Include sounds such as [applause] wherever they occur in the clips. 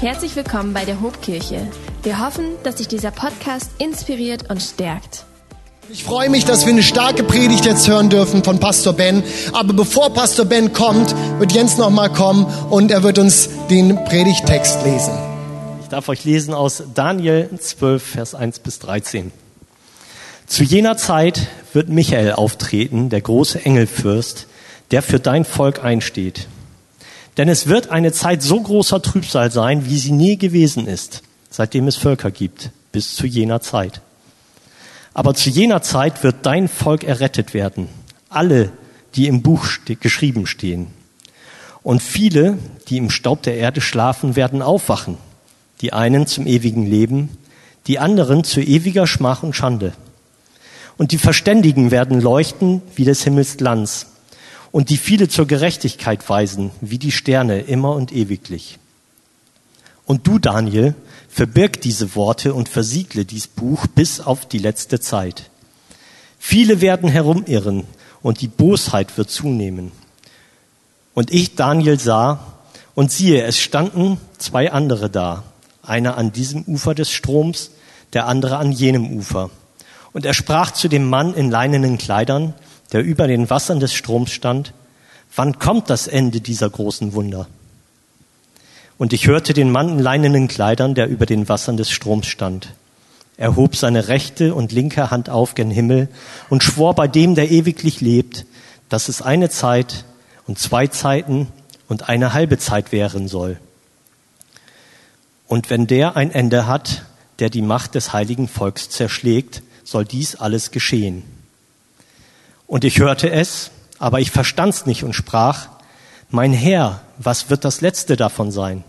Herzlich willkommen bei der Hobkirche. Wir hoffen, dass dich dieser Podcast inspiriert und stärkt. Ich freue mich, dass wir eine starke Predigt jetzt hören dürfen von Pastor Ben. Aber bevor Pastor Ben kommt, wird Jens noch mal kommen und er wird uns den Predigtext lesen. Ich darf euch lesen aus Daniel 12, Vers 1 bis 13. Zu jener Zeit wird Michael auftreten, der große Engelfürst, der für dein Volk einsteht. Denn es wird eine Zeit so großer Trübsal sein, wie sie nie gewesen ist, seitdem es Völker gibt, bis zu jener Zeit. Aber zu jener Zeit wird dein Volk errettet werden, alle, die im Buch ste geschrieben stehen. Und viele, die im Staub der Erde schlafen, werden aufwachen, die einen zum ewigen Leben, die anderen zu ewiger Schmach und Schande. Und die Verständigen werden leuchten wie des Himmels Glanz und die viele zur Gerechtigkeit weisen, wie die Sterne immer und ewiglich. Und du, Daniel, verbirg diese Worte und versiegle dies Buch bis auf die letzte Zeit. Viele werden herumirren und die Bosheit wird zunehmen. Und ich, Daniel, sah, und siehe, es standen zwei andere da, einer an diesem Ufer des Stroms, der andere an jenem Ufer. Und er sprach zu dem Mann in leinenen Kleidern, der über den Wassern des Stroms stand, wann kommt das Ende dieser großen Wunder? Und ich hörte den Mann in leinenen Kleidern, der über den Wassern des Stroms stand. Er hob seine rechte und linke Hand auf gen Himmel und schwor bei dem, der ewiglich lebt, dass es eine Zeit und zwei Zeiten und eine halbe Zeit wären soll. Und wenn der ein Ende hat, der die Macht des heiligen Volks zerschlägt, soll dies alles geschehen. Und ich hörte es, aber ich verstand's nicht und sprach, mein Herr, was wird das letzte davon sein?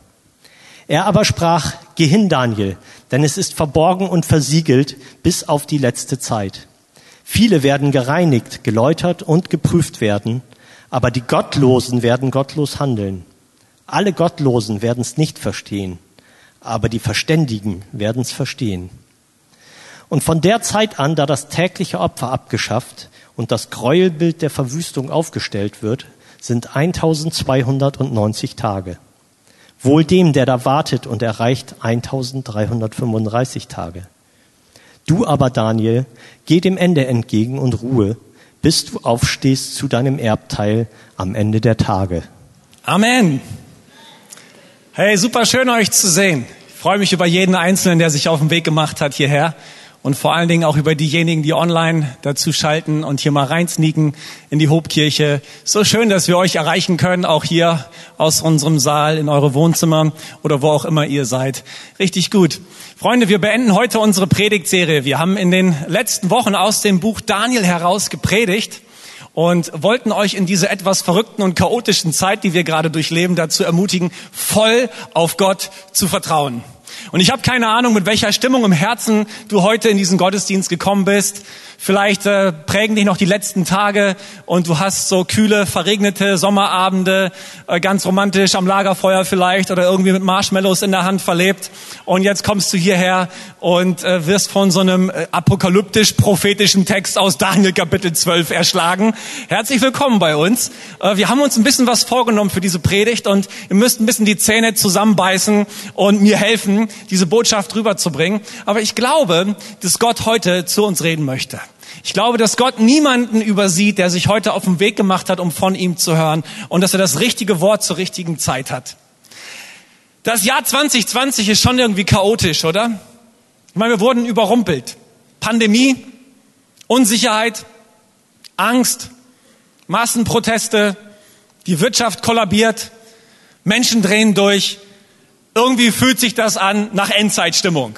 Er aber sprach, geh hin, Daniel, denn es ist verborgen und versiegelt bis auf die letzte Zeit. Viele werden gereinigt, geläutert und geprüft werden, aber die Gottlosen werden gottlos handeln. Alle Gottlosen werden's nicht verstehen, aber die Verständigen werden's verstehen. Und von der Zeit an, da das tägliche Opfer abgeschafft und das Gräuelbild der Verwüstung aufgestellt wird, sind 1290 Tage. Wohl dem, der da wartet und erreicht 1335 Tage. Du aber, Daniel, geh dem Ende entgegen und ruhe, bis du aufstehst zu deinem Erbteil am Ende der Tage. Amen. Hey, super schön euch zu sehen. Ich freue mich über jeden Einzelnen, der sich auf den Weg gemacht hat hierher und vor allen Dingen auch über diejenigen, die online dazu schalten und hier mal reinsneaken in die Hobkirche. So schön, dass wir euch erreichen können, auch hier aus unserem Saal, in eure Wohnzimmer oder wo auch immer ihr seid. Richtig gut. Freunde, wir beenden heute unsere Predigtserie. Wir haben in den letzten Wochen aus dem Buch Daniel heraus gepredigt und wollten euch in dieser etwas verrückten und chaotischen Zeit, die wir gerade durchleben, dazu ermutigen, voll auf Gott zu vertrauen. Und ich habe keine Ahnung, mit welcher Stimmung im Herzen du heute in diesen Gottesdienst gekommen bist. Vielleicht äh, prägen dich noch die letzten Tage und du hast so kühle, verregnete Sommerabende, äh, ganz romantisch am Lagerfeuer vielleicht oder irgendwie mit Marshmallows in der Hand verlebt. Und jetzt kommst du hierher und äh, wirst von so einem äh, apokalyptisch-prophetischen Text aus Daniel Kapitel 12 erschlagen. Herzlich willkommen bei uns. Äh, wir haben uns ein bisschen was vorgenommen für diese Predigt und ihr müsst ein bisschen die Zähne zusammenbeißen und mir helfen, diese Botschaft rüberzubringen. Aber ich glaube, dass Gott heute zu uns reden möchte. Ich glaube, dass Gott niemanden übersieht, der sich heute auf den Weg gemacht hat, um von ihm zu hören und dass er das richtige Wort zur richtigen Zeit hat. Das Jahr 2020 ist schon irgendwie chaotisch, oder? Ich meine, wir wurden überrumpelt. Pandemie, Unsicherheit, Angst, Massenproteste, die Wirtschaft kollabiert, Menschen drehen durch. Irgendwie fühlt sich das an nach Endzeitstimmung.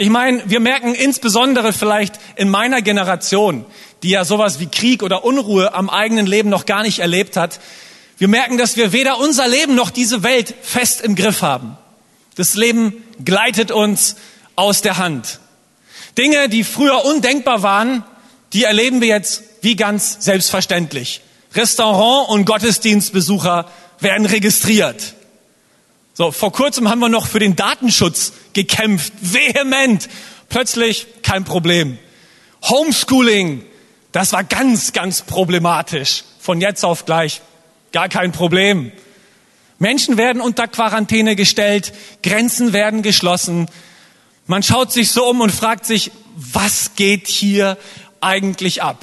Ich meine, wir merken insbesondere vielleicht in meiner Generation, die ja sowas wie Krieg oder Unruhe am eigenen Leben noch gar nicht erlebt hat, wir merken, dass wir weder unser Leben noch diese Welt fest im Griff haben. Das Leben gleitet uns aus der Hand. Dinge, die früher undenkbar waren, die erleben wir jetzt wie ganz selbstverständlich. Restaurant und Gottesdienstbesucher werden registriert. So, vor kurzem haben wir noch für den Datenschutz gekämpft, vehement. Plötzlich kein Problem. Homeschooling, das war ganz, ganz problematisch. Von jetzt auf gleich gar kein Problem. Menschen werden unter Quarantäne gestellt, Grenzen werden geschlossen. Man schaut sich so um und fragt sich, was geht hier eigentlich ab?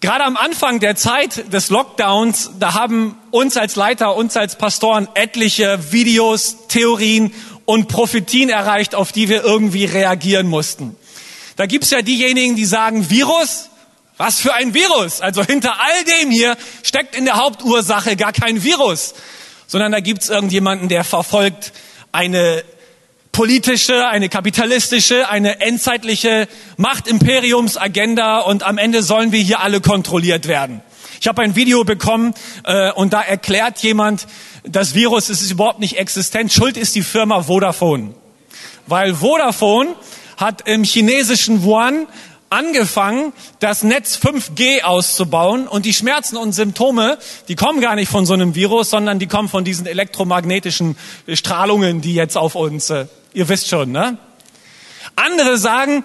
Gerade am Anfang der Zeit des Lockdowns, da haben uns als Leiter, uns als Pastoren etliche Videos, Theorien und Prophetien erreicht, auf die wir irgendwie reagieren mussten. Da gibt's ja diejenigen, die sagen, Virus, was für ein Virus? Also hinter all dem hier steckt in der Hauptursache gar kein Virus, sondern da gibt's irgendjemanden, der verfolgt eine politische, eine kapitalistische, eine endzeitliche Machtimperiumsagenda und am Ende sollen wir hier alle kontrolliert werden. Ich habe ein Video bekommen äh, und da erklärt jemand, das Virus ist überhaupt nicht existent. Schuld ist die Firma Vodafone. Weil Vodafone hat im chinesischen Wuhan angefangen, das Netz 5G auszubauen und die Schmerzen und Symptome, die kommen gar nicht von so einem Virus, sondern die kommen von diesen elektromagnetischen Strahlungen, die jetzt auf uns äh, Ihr wisst schon, ne? Andere sagen,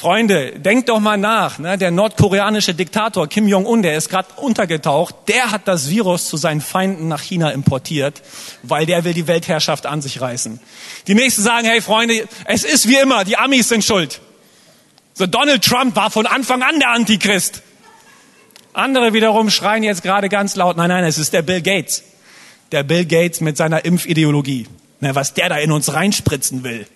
Freunde, denkt doch mal nach. Ne? Der nordkoreanische Diktator Kim Jong-un, der ist gerade untergetaucht, der hat das Virus zu seinen Feinden nach China importiert, weil der will die Weltherrschaft an sich reißen. Die nächsten sagen, hey Freunde, es ist wie immer, die Amis sind schuld. So Donald Trump war von Anfang an der Antichrist. Andere wiederum schreien jetzt gerade ganz laut, nein, nein, es ist der Bill Gates. Der Bill Gates mit seiner Impfideologie ne, was der da in uns reinspritzen will.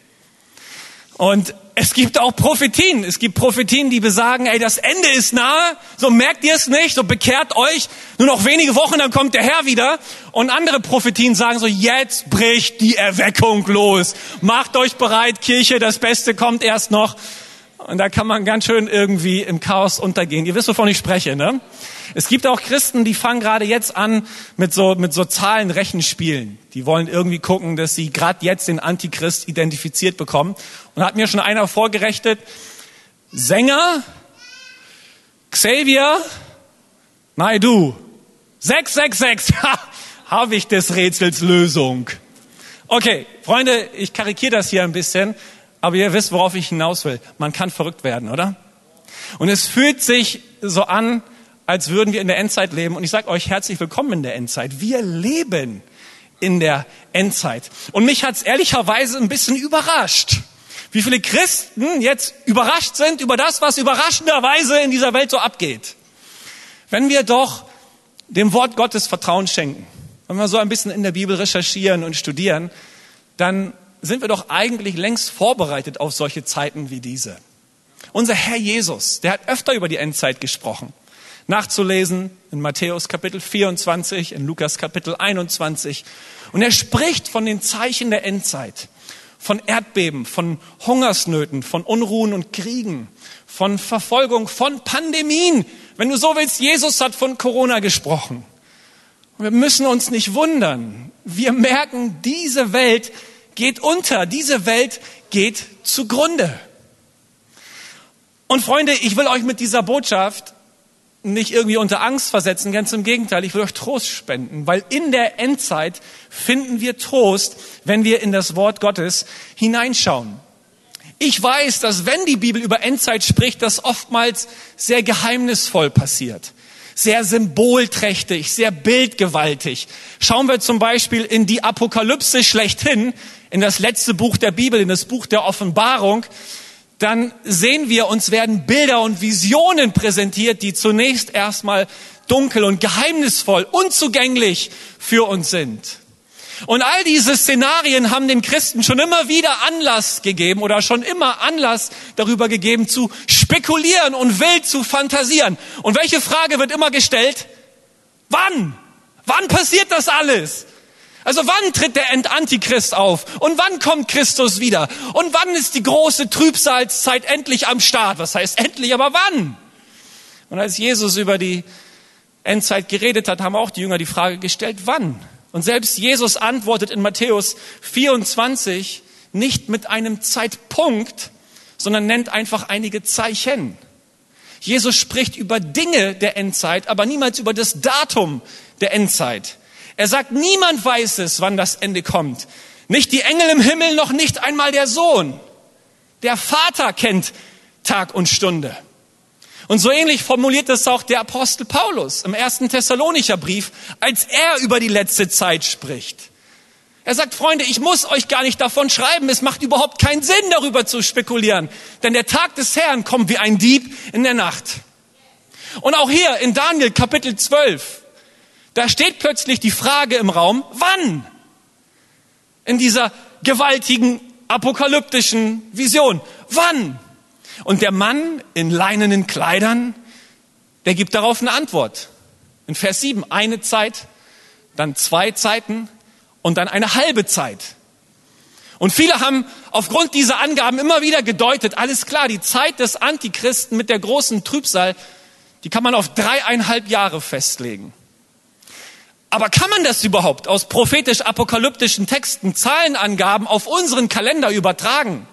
Und es gibt auch Prophetien. Es gibt Prophetien, die besagen, ey, das Ende ist nahe. So merkt ihr es nicht. So bekehrt euch. Nur noch wenige Wochen, dann kommt der Herr wieder. Und andere Prophetien sagen so, jetzt bricht die Erweckung los. Macht euch bereit, Kirche, das Beste kommt erst noch. Und da kann man ganz schön irgendwie im Chaos untergehen. Ihr wisst, wovon ich spreche, ne? Es gibt auch Christen, die fangen gerade jetzt an mit so, mit so Zahlenrechenspielen. Die wollen irgendwie gucken, dass sie gerade jetzt den Antichrist identifiziert bekommen. Und hat mir schon einer vorgerechnet, Sänger, Xavier, Naidu, 666, [laughs] ha, habe ich des Rätsels Lösung. Okay, Freunde, ich karikiere das hier ein bisschen, aber ihr wisst, worauf ich hinaus will. Man kann verrückt werden, oder? Und es fühlt sich so an, als würden wir in der Endzeit leben. Und ich sage euch herzlich willkommen in der Endzeit. Wir leben in der Endzeit. Und mich hat's ehrlicherweise ein bisschen überrascht, wie viele Christen jetzt überrascht sind über das, was überraschenderweise in dieser Welt so abgeht. Wenn wir doch dem Wort Gottes Vertrauen schenken, wenn wir so ein bisschen in der Bibel recherchieren und studieren, dann sind wir doch eigentlich längst vorbereitet auf solche Zeiten wie diese. Unser Herr Jesus, der hat öfter über die Endzeit gesprochen nachzulesen in Matthäus Kapitel 24, in Lukas Kapitel 21. Und er spricht von den Zeichen der Endzeit, von Erdbeben, von Hungersnöten, von Unruhen und Kriegen, von Verfolgung, von Pandemien. Wenn du so willst, Jesus hat von Corona gesprochen. Und wir müssen uns nicht wundern. Wir merken, diese Welt geht unter, diese Welt geht zugrunde. Und Freunde, ich will euch mit dieser Botschaft nicht irgendwie unter Angst versetzen, ganz im Gegenteil, ich will euch Trost spenden, weil in der Endzeit finden wir Trost, wenn wir in das Wort Gottes hineinschauen. Ich weiß, dass wenn die Bibel über Endzeit spricht, das oftmals sehr geheimnisvoll passiert, sehr symbolträchtig, sehr bildgewaltig. Schauen wir zum Beispiel in die Apokalypse schlechthin, in das letzte Buch der Bibel, in das Buch der Offenbarung, dann sehen wir, uns werden Bilder und Visionen präsentiert, die zunächst erstmal dunkel und geheimnisvoll, unzugänglich für uns sind. Und all diese Szenarien haben den Christen schon immer wieder Anlass gegeben oder schon immer Anlass darüber gegeben zu spekulieren und wild zu fantasieren. Und welche Frage wird immer gestellt? Wann? Wann passiert das alles? Also wann tritt der Antichrist auf? Und wann kommt Christus wieder? Und wann ist die große Trübsalzeit endlich am Start? Was heißt endlich, aber wann? Und als Jesus über die Endzeit geredet hat, haben auch die Jünger die Frage gestellt, wann? Und selbst Jesus antwortet in Matthäus 24 nicht mit einem Zeitpunkt, sondern nennt einfach einige Zeichen. Jesus spricht über Dinge der Endzeit, aber niemals über das Datum der Endzeit. Er sagt, niemand weiß es, wann das Ende kommt. Nicht die Engel im Himmel, noch nicht einmal der Sohn. Der Vater kennt Tag und Stunde. Und so ähnlich formuliert es auch der Apostel Paulus im ersten Thessalonicher Brief, als er über die letzte Zeit spricht. Er sagt, Freunde, ich muss euch gar nicht davon schreiben. Es macht überhaupt keinen Sinn, darüber zu spekulieren. Denn der Tag des Herrn kommt wie ein Dieb in der Nacht. Und auch hier in Daniel Kapitel 12, da steht plötzlich die Frage im Raum, wann? In dieser gewaltigen apokalyptischen Vision. Wann? Und der Mann in leinenen Kleidern, der gibt darauf eine Antwort. In Vers 7 eine Zeit, dann zwei Zeiten und dann eine halbe Zeit. Und viele haben aufgrund dieser Angaben immer wieder gedeutet, alles klar, die Zeit des Antichristen mit der großen Trübsal, die kann man auf dreieinhalb Jahre festlegen. Aber kann man das überhaupt aus prophetisch-apokalyptischen Texten, Zahlenangaben auf unseren Kalender übertragen?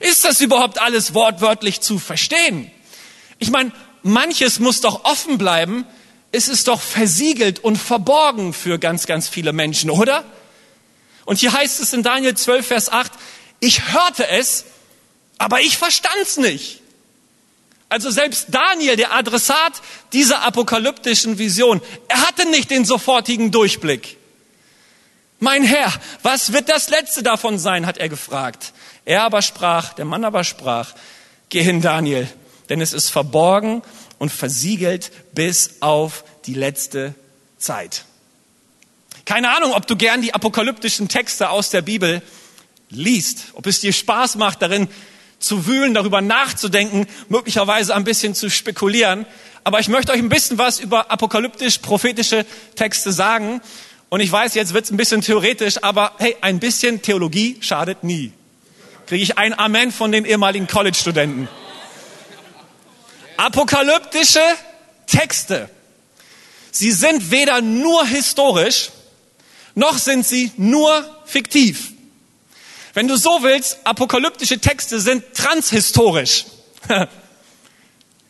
Ist das überhaupt alles wortwörtlich zu verstehen? Ich meine, manches muss doch offen bleiben. Es ist doch versiegelt und verborgen für ganz, ganz viele Menschen, oder? Und hier heißt es in Daniel 12, Vers 8, ich hörte es, aber ich verstand's nicht. Also selbst Daniel, der Adressat dieser apokalyptischen Vision, er hatte nicht den sofortigen Durchblick. Mein Herr, was wird das letzte davon sein, hat er gefragt. Er aber sprach, der Mann aber sprach, geh hin, Daniel, denn es ist verborgen und versiegelt bis auf die letzte Zeit. Keine Ahnung, ob du gern die apokalyptischen Texte aus der Bibel liest, ob es dir Spaß macht, darin zu wühlen, darüber nachzudenken, möglicherweise ein bisschen zu spekulieren. Aber ich möchte euch ein bisschen was über apokalyptisch-prophetische Texte sagen. Und ich weiß, jetzt wird es ein bisschen theoretisch, aber hey, ein bisschen Theologie schadet nie kriege ich ein Amen von den ehemaligen College-Studenten. Apokalyptische Texte. Sie sind weder nur historisch, noch sind sie nur fiktiv. Wenn du so willst, apokalyptische Texte sind transhistorisch. [laughs]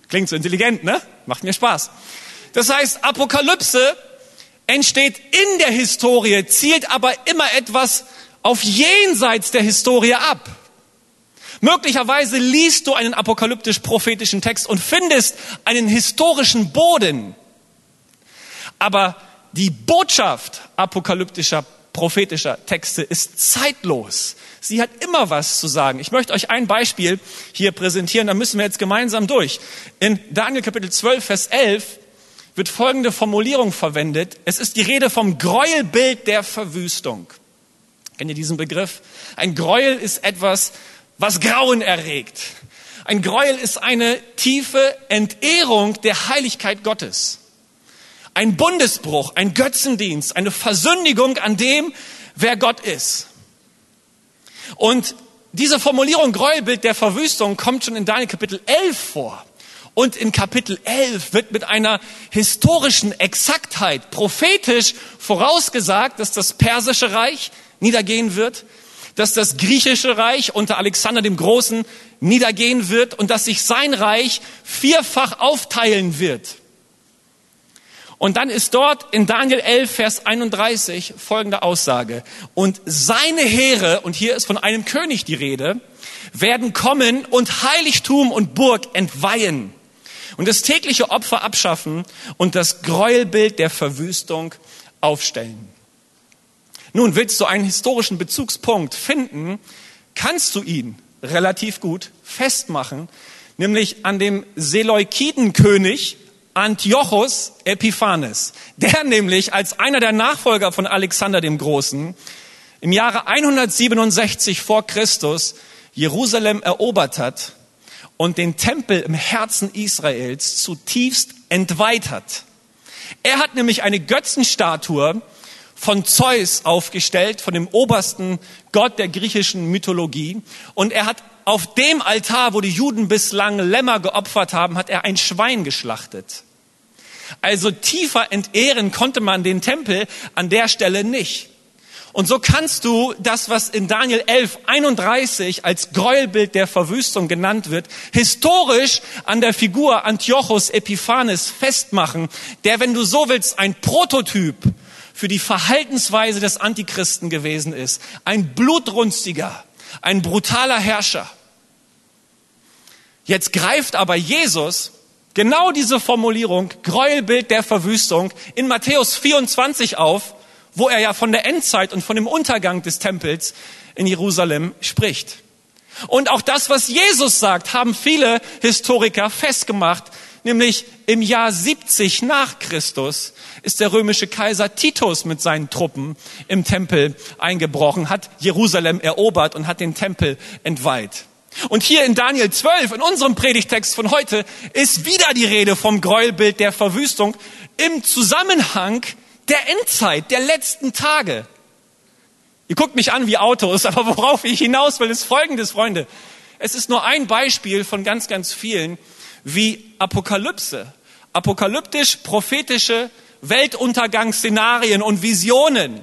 Klingt so intelligent, ne? Macht mir Spaß. Das heißt, Apokalypse entsteht in der Historie, zielt aber immer etwas auf jenseits der Historie ab. Möglicherweise liest du einen apokalyptisch-prophetischen Text und findest einen historischen Boden. Aber die Botschaft apokalyptischer, prophetischer Texte ist zeitlos. Sie hat immer was zu sagen. Ich möchte euch ein Beispiel hier präsentieren, da müssen wir jetzt gemeinsam durch. In Daniel Kapitel 12, Vers 11 wird folgende Formulierung verwendet. Es ist die Rede vom Gräuelbild der Verwüstung. Kennt ihr diesen Begriff? Ein Gräuel ist etwas, was Grauen erregt. Ein Gräuel ist eine tiefe Entehrung der Heiligkeit Gottes. Ein Bundesbruch, ein Götzendienst, eine Versündigung an dem, wer Gott ist. Und diese Formulierung Gräuelbild der Verwüstung kommt schon in Daniel Kapitel 11 vor. Und in Kapitel 11 wird mit einer historischen Exaktheit prophetisch vorausgesagt, dass das persische Reich niedergehen wird, dass das griechische Reich unter Alexander dem Großen niedergehen wird und dass sich sein Reich vierfach aufteilen wird. Und dann ist dort in Daniel 11, Vers 31 folgende Aussage. Und seine Heere, und hier ist von einem König die Rede, werden kommen und Heiligtum und Burg entweihen und das tägliche Opfer abschaffen und das Gräuelbild der Verwüstung aufstellen. Nun, willst du einen historischen Bezugspunkt finden, kannst du ihn relativ gut festmachen, nämlich an dem Seleukidenkönig Antiochus Epiphanes, der [laughs] nämlich als einer der Nachfolger von Alexander dem Großen im Jahre 167 vor Christus Jerusalem erobert hat und den Tempel im Herzen Israels zutiefst entweiht hat. Er hat nämlich eine Götzenstatue von Zeus aufgestellt, von dem obersten Gott der griechischen Mythologie. Und er hat auf dem Altar, wo die Juden bislang Lämmer geopfert haben, hat er ein Schwein geschlachtet. Also tiefer entehren konnte man den Tempel an der Stelle nicht. Und so kannst du das, was in Daniel 11, 31 als Gräuelbild der Verwüstung genannt wird, historisch an der Figur Antiochus Epiphanes festmachen, der, wenn du so willst, ein Prototyp für die Verhaltensweise des Antichristen gewesen ist. Ein blutrünstiger, ein brutaler Herrscher. Jetzt greift aber Jesus genau diese Formulierung, Gräuelbild der Verwüstung, in Matthäus 24 auf, wo er ja von der Endzeit und von dem Untergang des Tempels in Jerusalem spricht. Und auch das, was Jesus sagt, haben viele Historiker festgemacht, nämlich im Jahr 70 nach Christus ist der römische Kaiser Titus mit seinen Truppen im Tempel eingebrochen, hat Jerusalem erobert und hat den Tempel entweiht. Und hier in Daniel 12, in unserem Predigtext von heute, ist wieder die Rede vom Gräuelbild der Verwüstung im Zusammenhang der Endzeit, der letzten Tage. Ihr guckt mich an wie Autos, [laughs] aber worauf ich hinaus will, ist Folgendes, Freunde. Es ist nur ein Beispiel von ganz, ganz vielen, wie Apokalypse, apokalyptisch prophetische Weltuntergangsszenarien und Visionen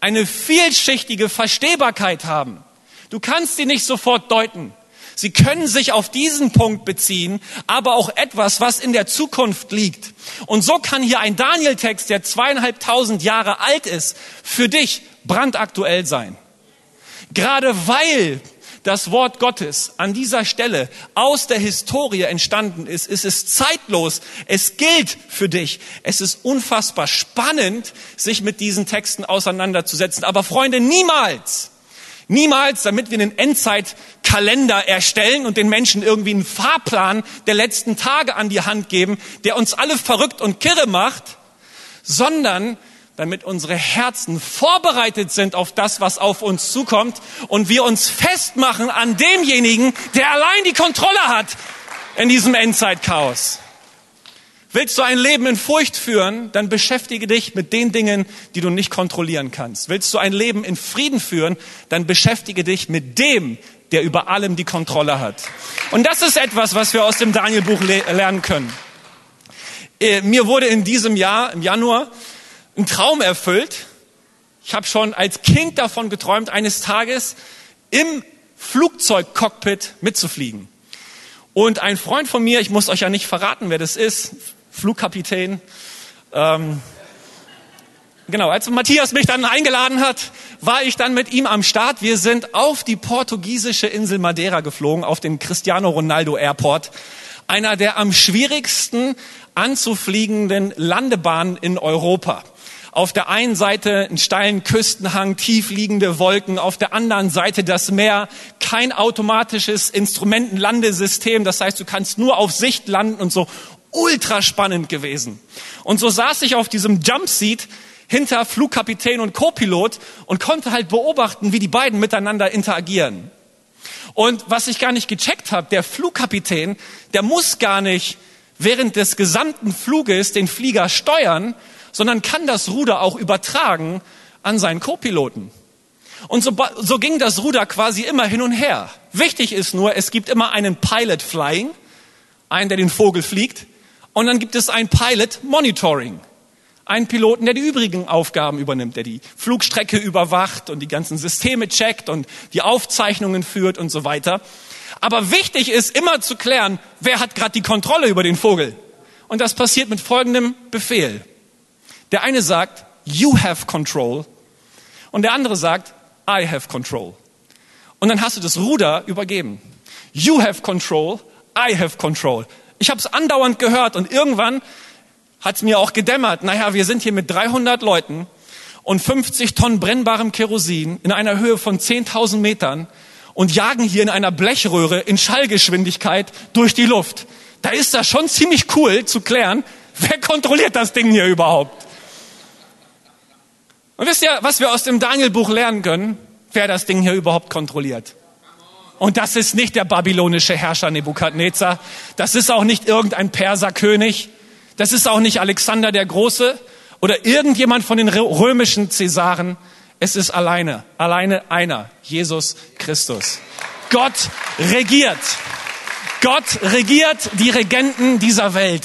eine vielschichtige Verstehbarkeit haben. Du kannst sie nicht sofort deuten. Sie können sich auf diesen Punkt beziehen, aber auch etwas, was in der Zukunft liegt. Und so kann hier ein Daniel-Text, der zweieinhalbtausend Jahre alt ist, für dich brandaktuell sein. Gerade weil das Wort Gottes an dieser Stelle aus der Historie entstanden ist, ist es zeitlos. Es gilt für dich. Es ist unfassbar spannend, sich mit diesen Texten auseinanderzusetzen. Aber Freunde, niemals, niemals, damit wir einen Endzeitkalender erstellen und den Menschen irgendwie einen Fahrplan der letzten Tage an die Hand geben, der uns alle verrückt und kirre macht, sondern damit unsere Herzen vorbereitet sind auf das, was auf uns zukommt und wir uns festmachen an demjenigen, der allein die Kontrolle hat in diesem Endzeitchaos. Willst du ein Leben in Furcht führen, dann beschäftige dich mit den Dingen, die du nicht kontrollieren kannst. Willst du ein Leben in Frieden führen, dann beschäftige dich mit dem, der über allem die Kontrolle hat. Und das ist etwas, was wir aus dem Daniel-Buch lernen können. Äh, mir wurde in diesem Jahr, im Januar, einen Traum erfüllt. Ich habe schon als Kind davon geträumt, eines Tages im Flugzeugcockpit mitzufliegen. Und ein Freund von mir, ich muss euch ja nicht verraten, wer das ist, Flugkapitän, ähm, genau, als Matthias mich dann eingeladen hat, war ich dann mit ihm am Start. Wir sind auf die portugiesische Insel Madeira geflogen, auf den Cristiano Ronaldo Airport, einer der am schwierigsten anzufliegenden Landebahnen in Europa. Auf der einen Seite einen steilen Küstenhang, tief liegende Wolken, auf der anderen Seite das Meer, kein automatisches Instrumentenlandesystem, das heißt, du kannst nur auf Sicht landen und so ultra spannend gewesen. Und so saß ich auf diesem Jumpseat hinter Flugkapitän und Copilot und konnte halt beobachten, wie die beiden miteinander interagieren. Und was ich gar nicht gecheckt habe, der Flugkapitän, der muss gar nicht während des gesamten Fluges den Flieger steuern, sondern kann das Ruder auch übertragen an seinen Co-Piloten. Und so, so ging das Ruder quasi immer hin und her. Wichtig ist nur, es gibt immer einen Pilot Flying, einen, der den Vogel fliegt, und dann gibt es ein Pilot Monitoring, einen Piloten, der die übrigen Aufgaben übernimmt, der die Flugstrecke überwacht und die ganzen Systeme checkt und die Aufzeichnungen führt und so weiter. Aber wichtig ist immer zu klären, wer hat gerade die Kontrolle über den Vogel. Und das passiert mit folgendem Befehl. Der eine sagt, you have control. Und der andere sagt, I have control. Und dann hast du das Ruder übergeben. You have control, I have control. Ich habe es andauernd gehört und irgendwann hat es mir auch gedämmert. Naja, wir sind hier mit 300 Leuten und 50 Tonnen brennbarem Kerosin in einer Höhe von 10.000 Metern und jagen hier in einer Blechröhre in Schallgeschwindigkeit durch die Luft. Da ist das schon ziemlich cool zu klären, wer kontrolliert das Ding hier überhaupt? Und wisst ihr, was wir aus dem Daniel-Buch lernen können? Wer das Ding hier überhaupt kontrolliert. Und das ist nicht der babylonische Herrscher Nebukadnezar. Das ist auch nicht irgendein Perserkönig. Das ist auch nicht Alexander der Große oder irgendjemand von den römischen Cäsaren. Es ist alleine, alleine einer, Jesus Christus. Gott regiert. Gott regiert die Regenten dieser Welt.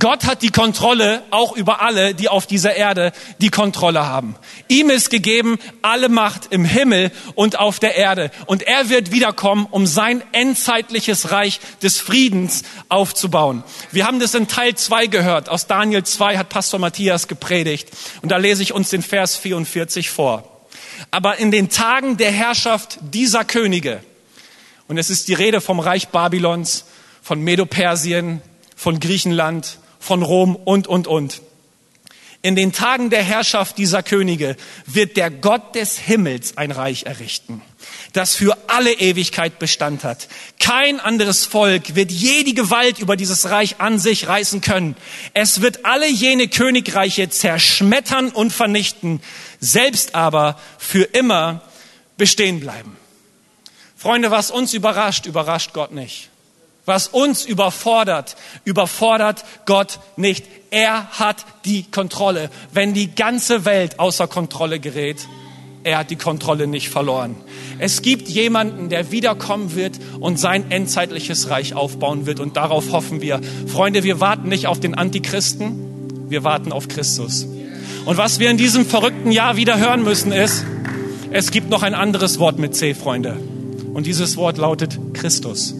Gott hat die Kontrolle auch über alle, die auf dieser Erde die Kontrolle haben. Ihm ist gegeben alle Macht im Himmel und auf der Erde. Und er wird wiederkommen, um sein endzeitliches Reich des Friedens aufzubauen. Wir haben das in Teil 2 gehört. Aus Daniel 2 hat Pastor Matthias gepredigt. Und da lese ich uns den Vers 44 vor. Aber in den Tagen der Herrschaft dieser Könige, und es ist die Rede vom Reich Babylons, von Medo-Persien, von Griechenland, von Rom und, und, und. In den Tagen der Herrschaft dieser Könige wird der Gott des Himmels ein Reich errichten, das für alle Ewigkeit Bestand hat. Kein anderes Volk wird je die Gewalt über dieses Reich an sich reißen können. Es wird alle jene Königreiche zerschmettern und vernichten, selbst aber für immer bestehen bleiben. Freunde, was uns überrascht, überrascht Gott nicht. Was uns überfordert, überfordert Gott nicht. Er hat die Kontrolle. Wenn die ganze Welt außer Kontrolle gerät, er hat die Kontrolle nicht verloren. Es gibt jemanden, der wiederkommen wird und sein endzeitliches Reich aufbauen wird. Und darauf hoffen wir. Freunde, wir warten nicht auf den Antichristen, wir warten auf Christus. Und was wir in diesem verrückten Jahr wieder hören müssen ist, es gibt noch ein anderes Wort mit C, Freunde. Und dieses Wort lautet Christus.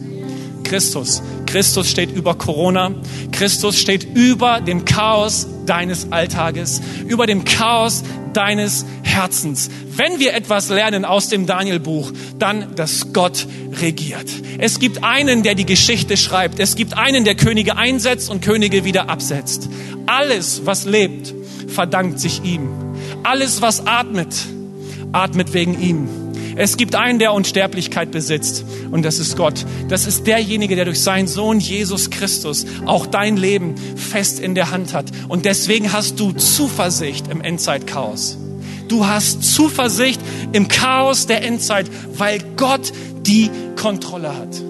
Christus. Christus steht über Corona. Christus steht über dem Chaos deines Alltages, über dem Chaos deines Herzens. Wenn wir etwas lernen aus dem Danielbuch, dann, dass Gott regiert. Es gibt einen, der die Geschichte schreibt. Es gibt einen, der Könige einsetzt und Könige wieder absetzt. Alles, was lebt, verdankt sich ihm. Alles, was atmet, atmet wegen ihm. Es gibt einen, der Unsterblichkeit besitzt und das ist Gott. Das ist derjenige, der durch seinen Sohn Jesus Christus auch dein Leben fest in der Hand hat. Und deswegen hast du Zuversicht im Endzeitchaos. Du hast Zuversicht im Chaos der Endzeit, weil Gott die Kontrolle hat.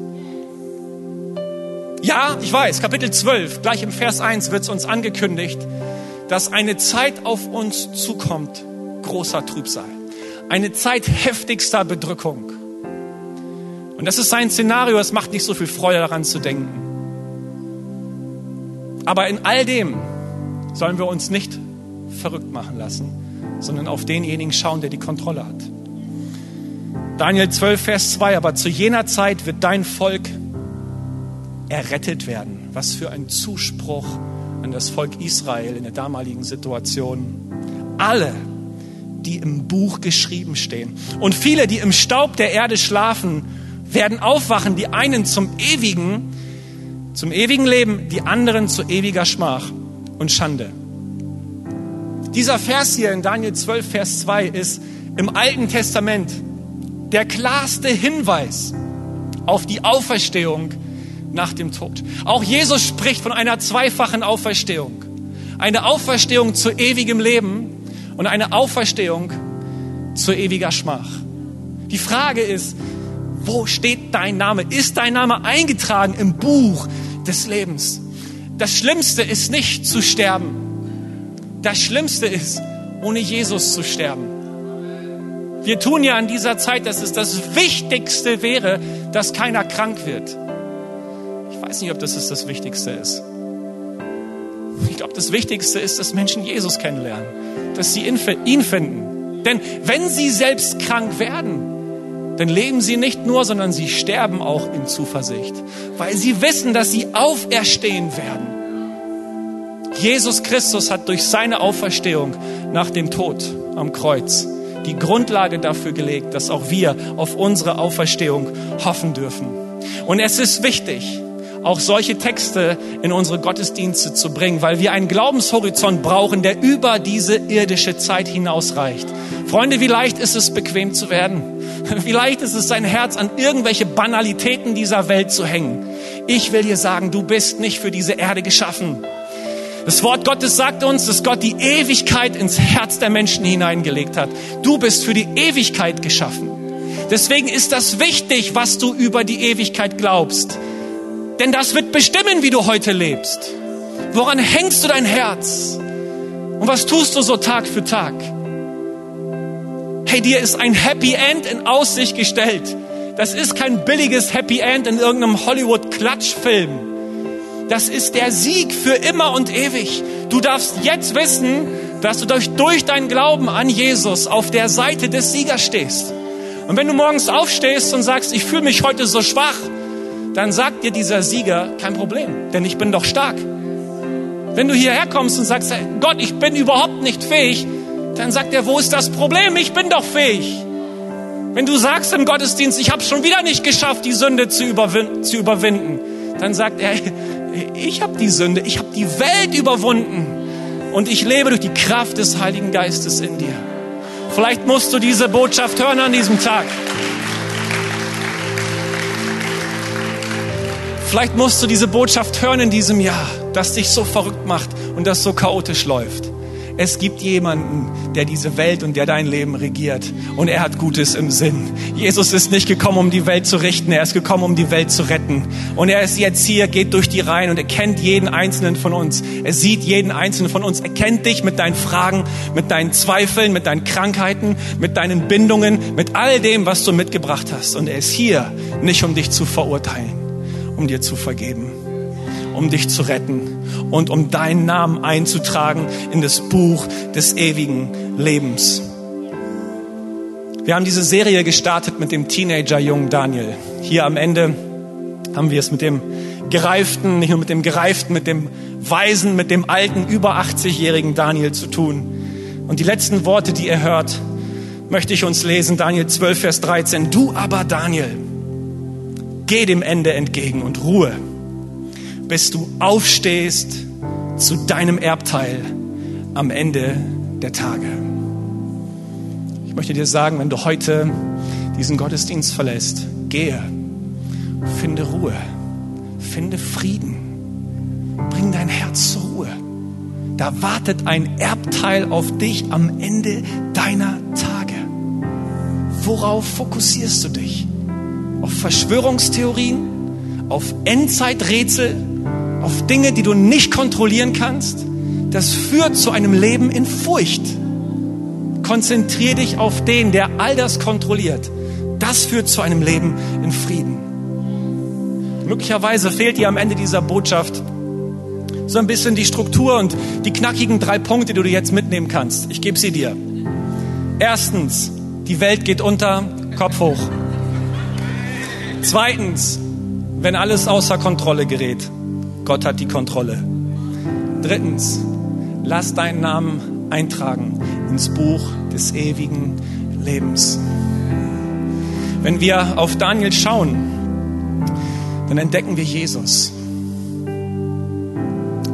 Ja, ich weiß, Kapitel 12, gleich im Vers 1 wird es uns angekündigt, dass eine Zeit auf uns zukommt, großer Trübsal eine Zeit heftigster Bedrückung. Und das ist sein Szenario, es macht nicht so viel Freude daran zu denken. Aber in all dem sollen wir uns nicht verrückt machen lassen, sondern auf denjenigen schauen, der die Kontrolle hat. Daniel 12, Vers 2, aber zu jener Zeit wird dein Volk errettet werden. Was für ein Zuspruch an das Volk Israel in der damaligen Situation. Alle die im Buch geschrieben stehen. Und viele, die im Staub der Erde schlafen, werden aufwachen, die einen zum ewigen, zum ewigen Leben, die anderen zu ewiger Schmach und Schande. Dieser Vers hier in Daniel 12, Vers 2 ist im Alten Testament der klarste Hinweis auf die Auferstehung nach dem Tod. Auch Jesus spricht von einer zweifachen Auferstehung. Eine Auferstehung zu ewigem Leben und eine Auferstehung zu ewiger Schmach. Die Frage ist, wo steht dein Name? Ist dein Name eingetragen im Buch des Lebens? Das Schlimmste ist nicht zu sterben. Das Schlimmste ist, ohne Jesus zu sterben. Wir tun ja in dieser Zeit, dass es das Wichtigste wäre, dass keiner krank wird. Ich weiß nicht, ob das das Wichtigste ist. Ich glaube, das Wichtigste ist, dass Menschen Jesus kennenlernen dass sie ihn finden. Denn wenn sie selbst krank werden, dann leben sie nicht nur, sondern sie sterben auch in Zuversicht, weil sie wissen, dass sie auferstehen werden. Jesus Christus hat durch seine Auferstehung nach dem Tod am Kreuz die Grundlage dafür gelegt, dass auch wir auf unsere Auferstehung hoffen dürfen. Und es ist wichtig, auch solche Texte in unsere Gottesdienste zu bringen, weil wir einen Glaubenshorizont brauchen, der über diese irdische Zeit hinausreicht. Freunde, wie leicht ist es, bequem zu werden? [laughs] Wie leicht ist es, sein Herz an irgendwelche Banalitäten dieser Welt zu hängen? Ich will dir sagen, du bist nicht für diese Erde geschaffen. Das Wort Gottes sagt uns, dass Gott die Ewigkeit ins Herz der Menschen hineingelegt hat. Du bist für die Ewigkeit geschaffen. Deswegen ist das wichtig, was du über die Ewigkeit glaubst. Denn das wird bestimmen, wie du heute lebst. Woran hängst du dein Herz? Und was tust du so Tag für Tag? Hey, dir ist ein Happy End in Aussicht gestellt. Das ist kein billiges Happy End in irgendeinem Hollywood-Klatschfilm. Das ist der Sieg für immer und ewig. Du darfst jetzt wissen, dass du durch, durch deinen Glauben an Jesus auf der Seite des Siegers stehst. Und wenn du morgens aufstehst und sagst, ich fühle mich heute so schwach, dann sagt dir dieser Sieger, kein Problem, denn ich bin doch stark. Wenn du hierher kommst und sagst, Gott, ich bin überhaupt nicht fähig, dann sagt er, wo ist das Problem? Ich bin doch fähig. Wenn du sagst im Gottesdienst, ich habe schon wieder nicht geschafft, die Sünde zu, überwin zu überwinden, dann sagt er, ich habe die Sünde, ich habe die Welt überwunden und ich lebe durch die Kraft des Heiligen Geistes in dir. Vielleicht musst du diese Botschaft hören an diesem Tag. Vielleicht musst du diese Botschaft hören in diesem Jahr, das dich so verrückt macht und das so chaotisch läuft. Es gibt jemanden, der diese Welt und der dein Leben regiert. Und er hat Gutes im Sinn. Jesus ist nicht gekommen, um die Welt zu richten. Er ist gekommen, um die Welt zu retten. Und er ist jetzt hier, geht durch die Reihen und er kennt jeden einzelnen von uns. Er sieht jeden einzelnen von uns. Er kennt dich mit deinen Fragen, mit deinen Zweifeln, mit deinen Krankheiten, mit deinen Bindungen, mit all dem, was du mitgebracht hast. Und er ist hier, nicht um dich zu verurteilen, um dir zu vergeben um dich zu retten und um deinen Namen einzutragen in das Buch des ewigen Lebens. Wir haben diese Serie gestartet mit dem Teenager-Jungen Daniel. Hier am Ende haben wir es mit dem gereiften, nicht nur mit dem gereiften, mit dem weisen, mit dem alten, über 80-jährigen Daniel zu tun. Und die letzten Worte, die ihr hört, möchte ich uns lesen. Daniel 12, Vers 13. Du aber, Daniel, geh dem Ende entgegen und ruhe bis du aufstehst zu deinem Erbteil am Ende der Tage. Ich möchte dir sagen, wenn du heute diesen Gottesdienst verlässt, gehe, finde Ruhe, finde Frieden, bring dein Herz zur Ruhe. Da wartet ein Erbteil auf dich am Ende deiner Tage. Worauf fokussierst du dich? Auf Verschwörungstheorien? Auf Endzeiträtsel? auf Dinge, die du nicht kontrollieren kannst, das führt zu einem Leben in Furcht. Konzentrier dich auf den, der all das kontrolliert. Das führt zu einem Leben in Frieden. Möglicherweise fehlt dir am Ende dieser Botschaft so ein bisschen die Struktur und die knackigen drei Punkte, die du jetzt mitnehmen kannst. Ich gebe sie dir. Erstens, die Welt geht unter, Kopf hoch. Zweitens, wenn alles außer Kontrolle gerät. Gott hat die Kontrolle. Drittens, lass deinen Namen eintragen ins Buch des ewigen Lebens. Wenn wir auf Daniel schauen, dann entdecken wir Jesus.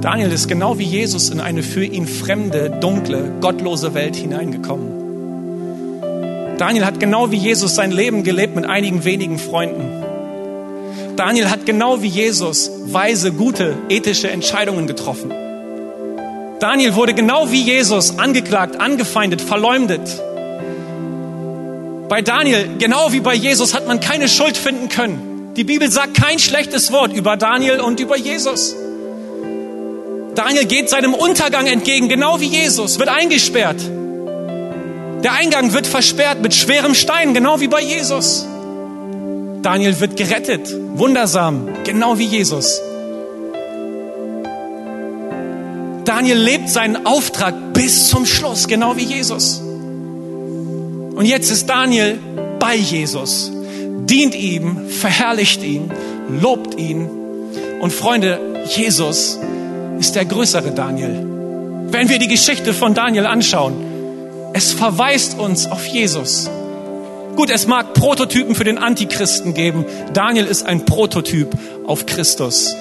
Daniel ist genau wie Jesus in eine für ihn fremde, dunkle, gottlose Welt hineingekommen. Daniel hat genau wie Jesus sein Leben gelebt mit einigen wenigen Freunden. Daniel hat genau wie Jesus weise, gute, ethische Entscheidungen getroffen. Daniel wurde genau wie Jesus angeklagt, angefeindet, verleumdet. Bei Daniel, genau wie bei Jesus, hat man keine Schuld finden können. Die Bibel sagt kein schlechtes Wort über Daniel und über Jesus. Daniel geht seinem Untergang entgegen, genau wie Jesus, wird eingesperrt. Der Eingang wird versperrt mit schwerem Stein, genau wie bei Jesus. Daniel wird gerettet, wundersam, genau wie Jesus. Daniel lebt seinen Auftrag bis zum Schluss, genau wie Jesus. Und jetzt ist Daniel bei Jesus, dient ihm, verherrlicht ihn, lobt ihn. Und Freunde, Jesus ist der größere Daniel. Wenn wir die Geschichte von Daniel anschauen, es verweist uns auf Jesus. Gut, es mag Prototypen für den Antichristen geben. Daniel ist ein Prototyp auf Christus.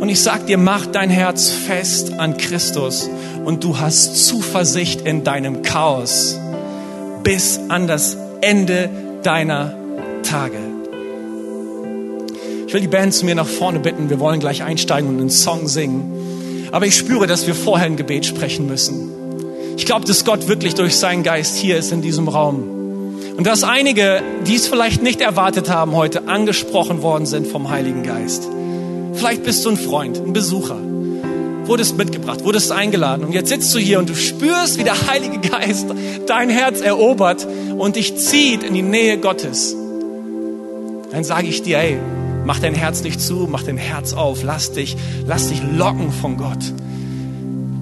Und ich sag dir, mach dein Herz fest an Christus und du hast Zuversicht in deinem Chaos bis an das Ende deiner Tage. Ich will die Band zu mir nach vorne bitten. Wir wollen gleich einsteigen und einen Song singen. Aber ich spüre, dass wir vorher ein Gebet sprechen müssen. Ich glaube, dass Gott wirklich durch seinen Geist hier ist in diesem Raum. Und dass einige, die es vielleicht nicht erwartet haben, heute angesprochen worden sind vom Heiligen Geist. Vielleicht bist du ein Freund, ein Besucher, wurdest mitgebracht, wurdest eingeladen und jetzt sitzt du hier und du spürst, wie der Heilige Geist dein Herz erobert und dich zieht in die Nähe Gottes. Dann sage ich dir, hey, mach dein Herz nicht zu, mach dein Herz auf, lass dich, lass dich locken von Gott.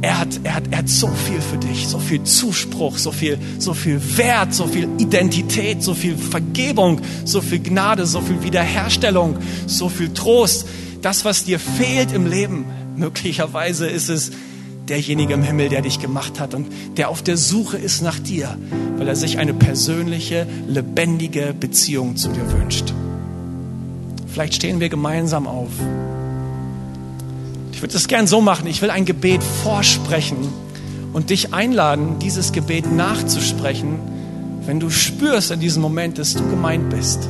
Er hat, er, hat, er hat so viel für dich, so viel Zuspruch, so viel, so viel Wert, so viel Identität, so viel Vergebung, so viel Gnade, so viel Wiederherstellung, so viel Trost. Das, was dir fehlt im Leben, möglicherweise ist es derjenige im Himmel, der dich gemacht hat und der auf der Suche ist nach dir, weil er sich eine persönliche, lebendige Beziehung zu dir wünscht. Vielleicht stehen wir gemeinsam auf. Ich würde das gern so machen. Ich will ein Gebet vorsprechen und dich einladen, dieses Gebet nachzusprechen, wenn du spürst in diesem Moment, dass du gemeint bist.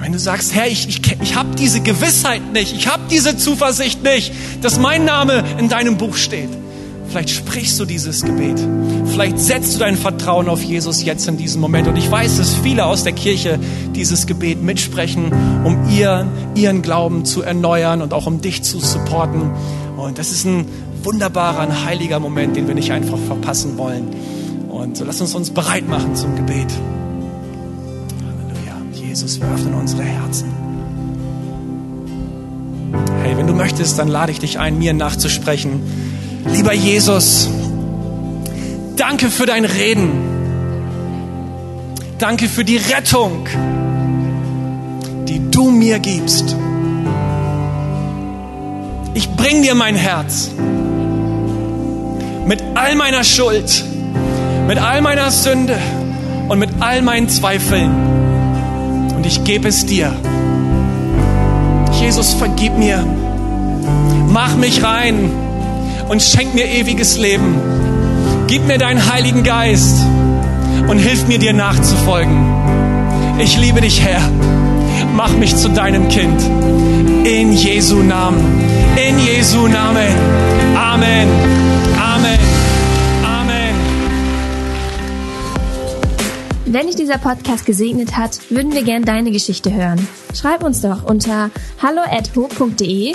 Wenn du sagst, Herr, ich, ich, ich habe diese Gewissheit nicht, ich habe diese Zuversicht nicht, dass mein Name in deinem Buch steht. Vielleicht sprichst du dieses Gebet. Vielleicht setzt du dein Vertrauen auf Jesus jetzt in diesem Moment. Und ich weiß, dass viele aus der Kirche dieses Gebet mitsprechen, um ihren, ihren Glauben zu erneuern und auch um dich zu supporten. Und das ist ein wunderbarer, ein heiliger Moment, den wir nicht einfach verpassen wollen. Und so lass uns uns bereit machen zum Gebet. Halleluja. Jesus, wir öffnen unsere Herzen. Hey, wenn du möchtest, dann lade ich dich ein, mir nachzusprechen. Lieber Jesus, danke für dein Reden. Danke für die Rettung, die du mir gibst. Ich bring dir mein Herz mit all meiner Schuld, mit all meiner Sünde und mit all meinen Zweifeln. Und ich gebe es dir. Jesus, vergib mir. Mach mich rein und schenk mir ewiges Leben. Gib mir deinen Heiligen Geist und hilf mir dir nachzufolgen. Ich liebe dich, Herr. Mach mich zu deinem Kind. In Jesu Namen. In Jesu Namen. Amen. Amen. Amen. Wenn dich dieser Podcast gesegnet hat, würden wir gern deine Geschichte hören. Schreib uns doch unter hallo@ho.de